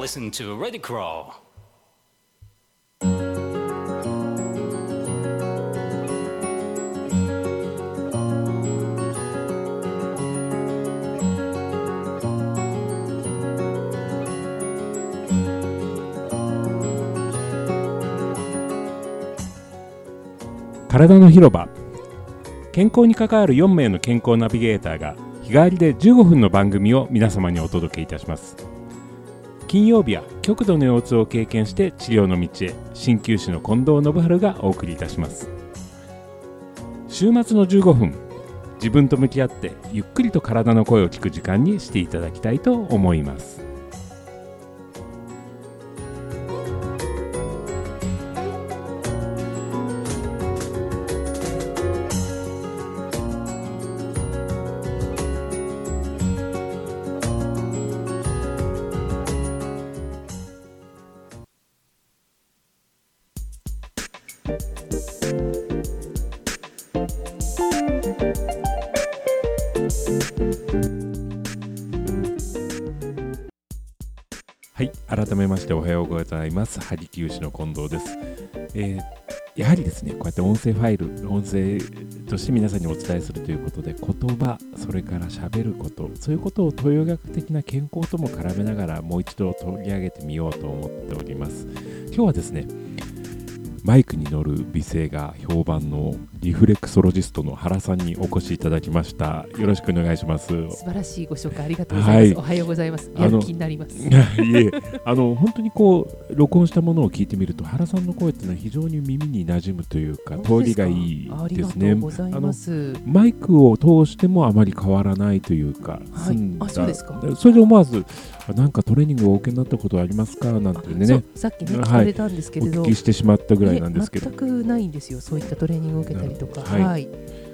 listen to Ready Crawl. 体の広場健康に関わる4名の健康ナビゲーターが日替わりで15分の番組を皆様にお届けいたします金曜日は極度の腰痛を経験して治療の道へ。鍼灸師の近藤信春がお送りいたします。週末の15分自分と向き合ってゆっくりと体の声を聞く時間にしていただきたいと思います。はい。改めましておはようございます。萩木牛の近藤です、えーやはりですねこうやって音声ファイル音声として皆さんにお伝えするということで言葉それから喋ることそういうことを東洋学的な健康とも絡めながらもう一度取り上げてみようと思っております。今日はですねマイクに乗る美声が評判のリフレクソロジストの原さんにお越しいただきましたよろしくお願いします素晴らしいご紹介ありがとうございます。はいおはようございます。あのやる気になります。いえあの本当にこう録音したものを聞いてみると原さんの声っていうのは非常に耳に馴染むというか通りがいいですねうございます。マイクを通してもあまり変わらないというか、はいあそうですかそれで思わずあなんかトレーニングをお受けになったことはありますか？なんてね。さっきねはい。聞かれたんですけおれど、聞きしてしまったぐらいなんですけど。ね、全くないんですよ。そういったトレーニングを受けたりとか。うんはい。はい。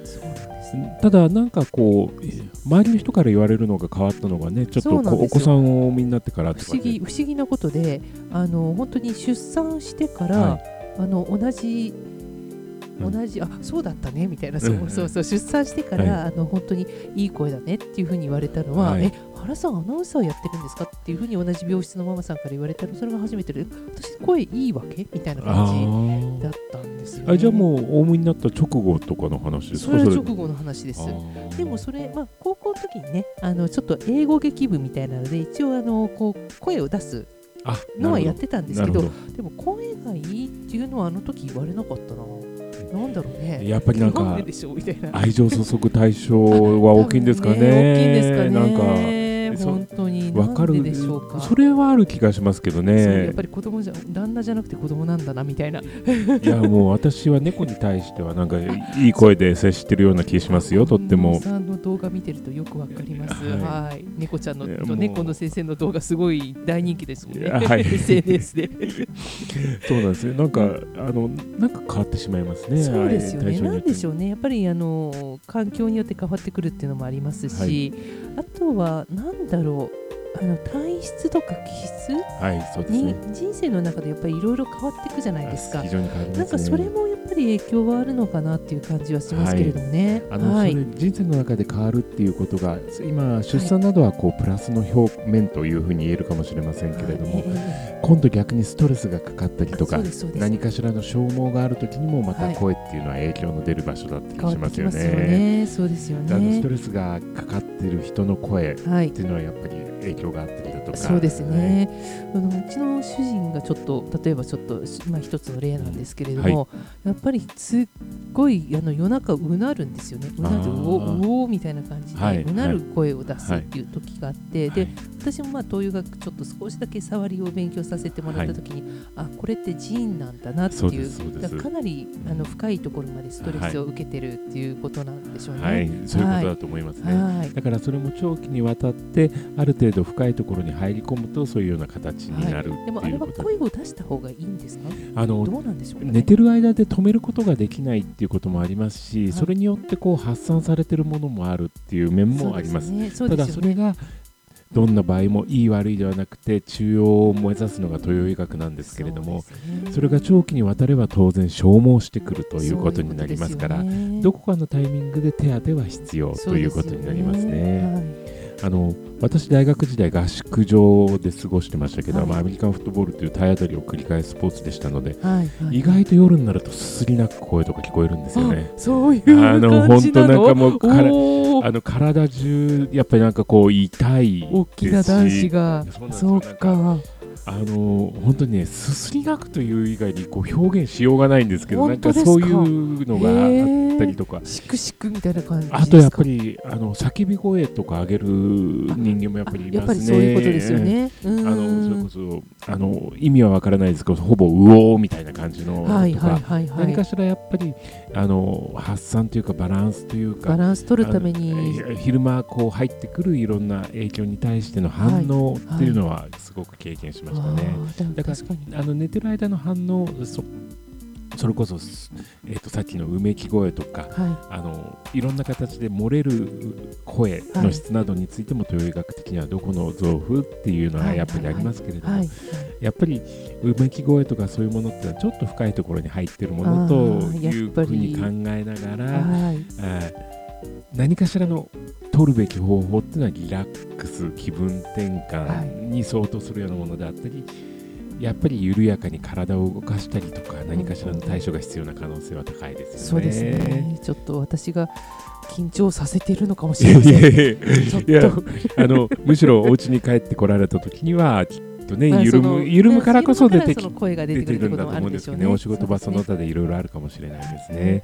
そうなんです。ただなんかこう周りの人から言われるのが変わったのがねちょっとお子さんをお産みになってからとかね。不思議不思議なことで、あの本当に出産してから、はあの同じうん。同じ、あそうだったねみたいな、そううんそうそう出産してから、はい。あの本当にいい声だねっていうふうに言われたのは、はい。え原さんアナウンサーやってるんですか？っていうふうに同じ病室のママさんから言われたのそれが初めてで私声いいわけ？みたいなあ感じだーったんですよ、ね、あじゃあもうお産みになった直後とかの話ですか？それは直後の話です。でもそれ、まあ、高校の時にねあのちょっと英語劇部みたいなので一応あのこう声を出すあのはやってたんですけどでも声がいいっていうのはあの時言われなかったな。なんだろうね。やっぱりなんか愛情注ぐ対象は大きいんですかね。大きいんですかね。なんか本当にわかるででしょうかそれはある気がしますけどそうやねっぱ。り子供じゃ旦那じゃなくて子供なんだなみたいないやもう私は猫に対してはなんかいい声で接してるような気しますよ。とっても。の動画見てるとよくわかります。はいはい、猫ちゃんの猫の先生の動画すごい大人気ですもんね。はい SNS で。そうなんですね。なんかあのなんか変わってしまいますね。そうですよね。なんでしょうね。やっぱりあの環境によって変わってくるっていうのもありますし、はあとはなんだろう。あの体質とか気質はいそうですにね。人生の中でやっぱりいろいろ変わっていくじゃないですかすね。なんかそれもぱり影響はあるのかなっていう感じはしますけれどもね。あの、はいそれ人生の中で変わるっていうことが今出産などはこうプラスの表面というふうに言えるかもしれませんけれども、え今度逆にストレスがかかったりえとか何かしらの消耗がある時にもまたはい声っていうのは影響の出る場所だったりしますよね。ね。そうですよねあのスト。レスがかかってる人の声っはい。ていうのはやっぱり影響があったりだとか。そうですね、あのうちの主人がちょっと例えばちょっと、まあ、一つの例なんですけれども、やっぱりすっごいあの夜中うなるんですよね。うなるうおうおみたいな感じで、はいうなる声を出すっていう時があって、はい。で私もまあ東洋学ちょっと少しだけ触りを勉強させてもらった時に、あこれってジーンなんだなっていうかなりあの深いところまでストレスを受けてるっていうことなんでしょうね。はい。そういうことだと思いますね。はい。だからそれも長期にわたってある程度深いところに入り込むとそういうような形になるってで。もあれは声を出した方がいいんですか？あのどうなんでしょう？か、ね、寝てる間で止めることができないっていうこともありますし、はい。それによってこう発散されてるものもあるっていう面もあります。すねすよね。だそれがどんな場合もいい悪いではなくて中央を目指すのが東洋医学なんですけれどもそれが長期にわたれば当然消耗してくるということになりますからどこかのタイミングで手当ては必要ということになりますね。はいあの私、大学時代合宿場で過ごしてましたけど、はい。まあ、アメリカンフットボールという体当たりを繰り返すスポーツでしたので、はいはい。意外と夜になるとすすり泣く声とか聞こえるんですよね。あそういうあの感じなの？本当なんかもうからあの体中、やっぱりなんかこう痛いですし。大きな男子が。そうかあの本当にね、すすり泣くという以外にこう表現しようがないんですけど、なんかそういうのがあったりとか、シクシクみたいな感じあとやっぱりあの叫び声とか上げる人間もやっぱりいやっぱりますね。そういうことですよね。ああのそれこそあの意味はわからないですけど、ほぼうおーみたいな感じのとか、はいはいはいはい。何かしらやっぱりあの発散というかバランスというかバランス取るために。昼間こう入ってくるいろんな影響に対しての反応っていうのはすごく経験しましたね。あーだからあの寝てる間の反応そそれこそ、えー、とさっきのうめき声とかはあのいろんな形で漏れる声の質などについても東洋医学的にはどこの臓腑っていうのはやっぱりありますけれども、やっぱりうめき声とかそういうものってのはちょっと深いところに入ってるものというふうに考えながら、何かしらの取るべき方法っていうのはリラックス気分転換に相当するようなものであったり、やっぱり緩やかに体を動かしたりとか何かしらの対処が必要な可能性は高いですよね。そうですね。ちょっと私が緊張させているのかもしれません。いやあのむしろお家に帰ってこられた時にはきっとねまあ緩む緩むからこそ出てき声が出出てくるんだと思うんるですけどねお仕事場その他でいろいろあるかもしれないですね。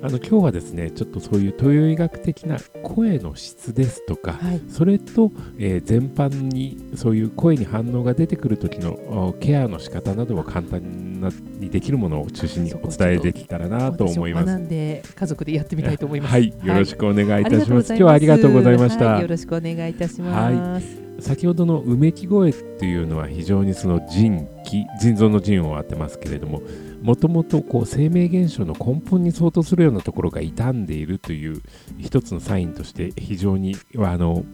あの今日はですねちょっとそういう東洋医学的な声の質ですとか、はい。それと、えー全般にそういう声に反応が出てくる時のおケアの仕方などを簡単なにできるものを中心にお伝えできたらなと思います。私も学んで家族でやってみたいと思います。はい、よろしくお願いいたします。今日ははいありがとうございました。はいよろしくお願いいたします。先ほどのうめき声っていうのは非常にその腎気腎臓の腎を当てますけれどももともとこう生命現象の根本に相当するようなところが傷んでいるという一つのサインとして非常にあの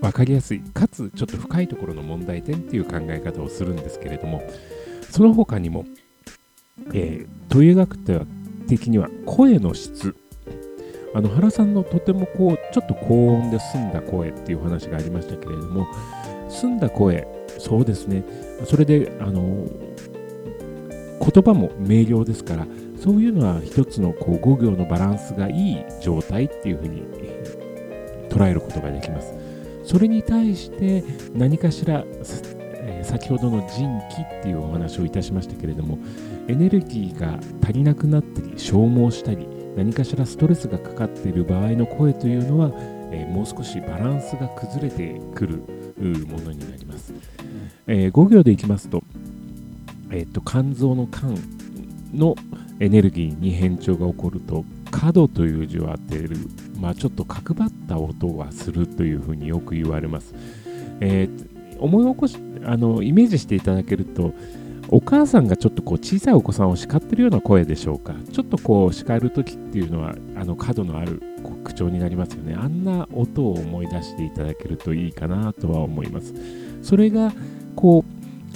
分かりやすいかつちょっと深いところの問題点っていう考え方をするんですけれどもその他にも、えー、東洋医学的には声の質あの原さんのとてもこうちょっと高音で澄んだ声っていう話がありましたけれども澄んだ声そうですね。それであの言葉も明瞭ですからそういうのは一つのこう語行のバランスがいい状態っていうふうに捉えることができます。それに対して何かしら、先ほどの人気っていうお話をいたしましたけれどもエネルギーが足りなくなったり消耗したり何かしらストレスがかかっている場合の声というのは、えーもう少しバランスが崩れてくるうものになります、え5行でいきますと,、えーと肝臓の肝のエネルギーに変調が起こると角という字を当てる、まあ、ちょっと角張った音がするというふうによく言われます、えー思い起こしあのイメージしていただけるとお母さんがちょっとこう小さいお子さんを叱ってるような声でしょうか。ちょっとこう叱る時っていうのはあの角のある口調になりますよね。あんな音を思い出していただけるといいかなとは思います。それがこ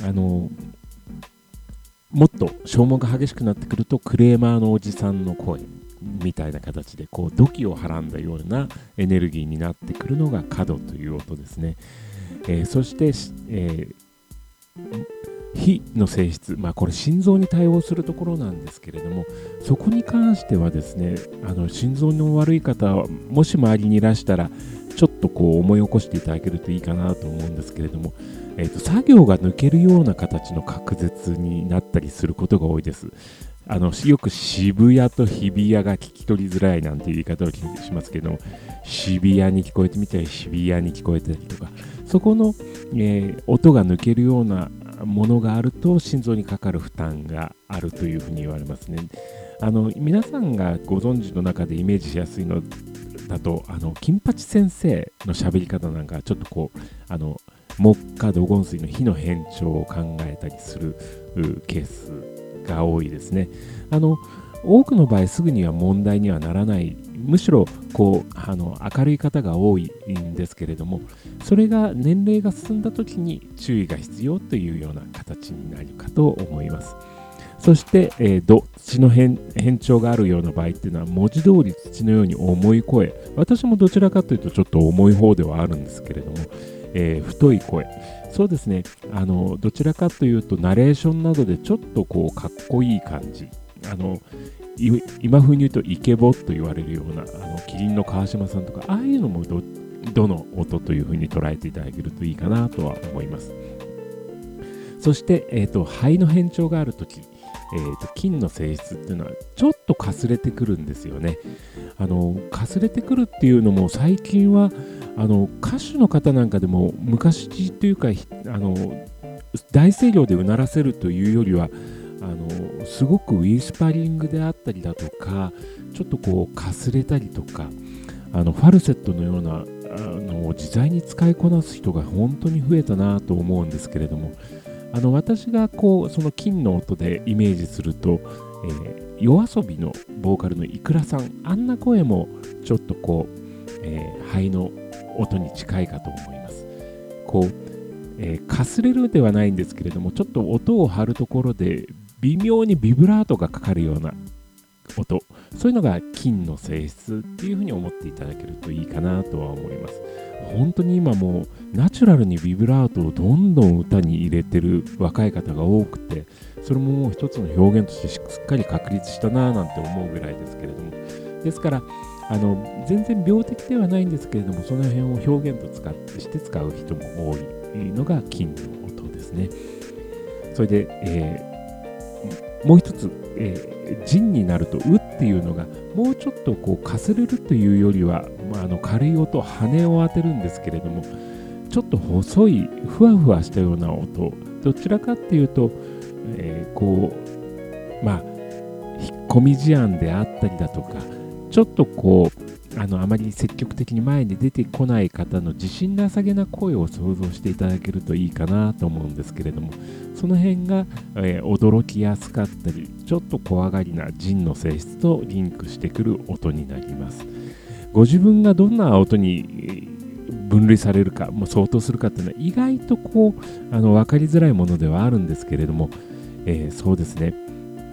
うあのもっと消耗が激しくなってくるとクレーマーのおじさんの声みたいな形でこう土器をはらんだようなエネルギーになってくるのが角という音ですね、えーそして、えー火の性質、まあ、これ心臓に対応するところなんですけれどもそこに関してはですねあの心臓の悪い方もし周りにいらしたらちょっとこう思い起こしていただけるといいかなと思うんですけれども、えーと作業が抜けるような形の隔絶になったりすることが多いです。あのよく渋谷と日比谷が聞き取りづらいなんて言い方をしますけど渋谷に聞こえてみたり日比谷に聞こえたりとかそこの、えー音が抜けるようなものがあると心臓にかかる負担があるというふうに言われますね。あの皆さんがご存知の中でイメージしやすいのだとあの金八先生の喋り方なんかちょっとこうあの木火土金水の火の変調を考えたりするケースが多いですね。あの多くの場合すぐには問題にはならないむしろこうあの明るい方が多いんですけれどもそれが年齢が進んだ時に注意が必要というような形になるかと思います。そして、えーど土の変変調があるような場合っていうのは文字通り土のように重い声。私もどちらかというとちょっと重い方ではあるんですけれども、えー太い声。そうですね。あのどちらかというとナレーションなどでちょっとこうかっこいい感じ。あの今風に言うとイケボと言われるようなあのキリンの川島さんとかああいうのもどどの音というふうに捉えていただけるといいかなとは思います。そして、えー、と肺の変調があるとき、えー、と菌の性質っていうのはちょっとかすれてくるんですよね。あのかすれてくるっていうのも最近はあの歌手の方なんかでも昔というかあの大声量でうならせるというよりはあのすごくウィスパリングであったりだとかちょっとこうかすれたりとかあのファルセットのようなあの自在に使いこなす人が本当に増えたなと思うんですけれどもあの私がこうその金の音でイメージすると、えー夜遊びのボーカルのいくらさんあんな声もちょっとこう、えー肺の音に近いかと思います。こう、えーかすれるではないんですけれどもちょっと音を張るところで微妙にビブラートがかかるような音。そういうのが金の性質っていうふうに思っていただけるといいかなとは思います。本当に今もうナチュラルにビブラートをどんどん歌に入れてる若い方が多くてそれももう一つの表現としてしっかり確立したなぁなんて思うぐらいですけれども。ですからあの全然病的ではないんですけれどもその辺を表現と使ってして使う人も多いのが金の音ですね。それで、えーもう一つ、えー、陣になると「う」っていうのがもうちょっとこうかすれるというよりは、まあ、あの軽い音羽を当てるんですけれどもちょっと細いふわふわしたような音どちらかっていうと、えーこうまあ引っ込み思案であったりだとかちょっとこうあのあまり積極的に前に出てこない方の自信なさげな声を想像していただけるといいかなと思うんですけれどもその辺が、えー驚きやすかったりちょっと怖がりな人の性質とリンクしてくる音になります。ご自分がどんな音に分類されるかもう相当するかっていうのは意外とこうあの分かりづらいものではあるんですけれども、えーそうですね。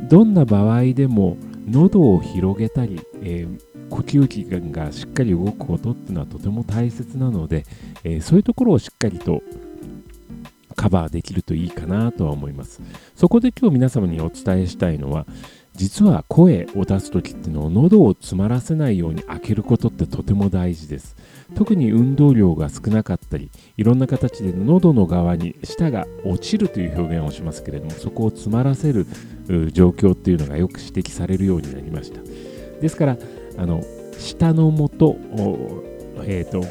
どんな場合でも喉を広げたり、えー呼吸器がしっかり動くことっていうのはとても大切なので、えーそういうところをしっかりとカバーできるといいかなとは思います。そこで今日皆様にお伝えしたいのは実は声を出す時っていうのを喉を詰まらせないように開けることってとても大事です。特に運動量が少なかったりいろんな形で喉の側に舌が落ちるという表現をしますけれどもそこを詰まらせる状況っていうのがよく指摘されるようになりました。ですからあの下のもとえー、と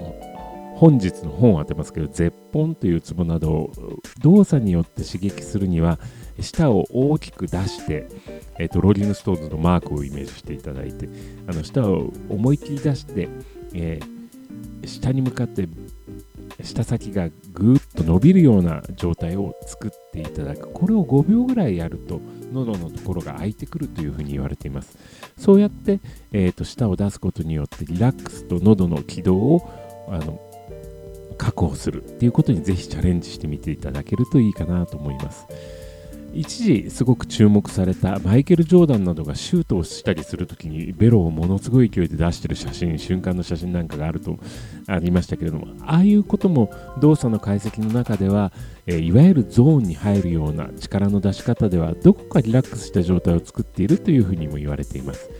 本日の本を当てますけど舌本というツボなどを動作によって刺激するには舌を大きく出して、えー、とローリングストーンズのマークをイメージしていただいてあの舌を思い切り出して、えー下に向かって舌先がぐーっと伸びるような状態を作っていただく。これを5秒ぐらいやると喉のところが開いてくるというふうに言われています。そうやって、えー、と舌を出すことによってリラックスと喉の軌道をあの確保するっていうことにぜひチャレンジしてみていただけるといいかなと思います。一時すごく注目されたマイケル・ジョーダンなどがシュートをしたりするときにベロをものすごい勢いで出してる写真瞬間の写真なんかがあるとありましたけれどもああいうことも動作の解析の中では、えいわゆるゾーンに入るような力の出し方ではどこかリラックスした状態を作っているというふうにも言われています。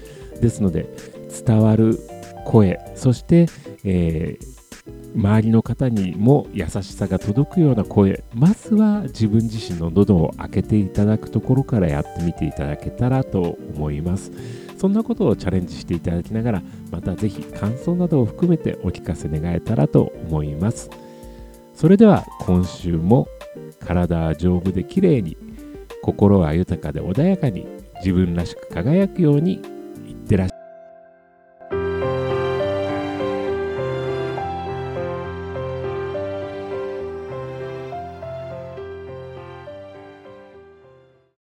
ですので伝わる声そして、えー周りの方にも優しさが届くような声。まずは自分自身の喉を開けていただくところからやってみていただけたらと思います。そんなことをチャレンジしていただきながらまたぜひ感想などを含めてお聞かせ願えたらと思います。それでは今週も体は丈夫で綺麗に心は豊かで穏やかに自分らしく輝くように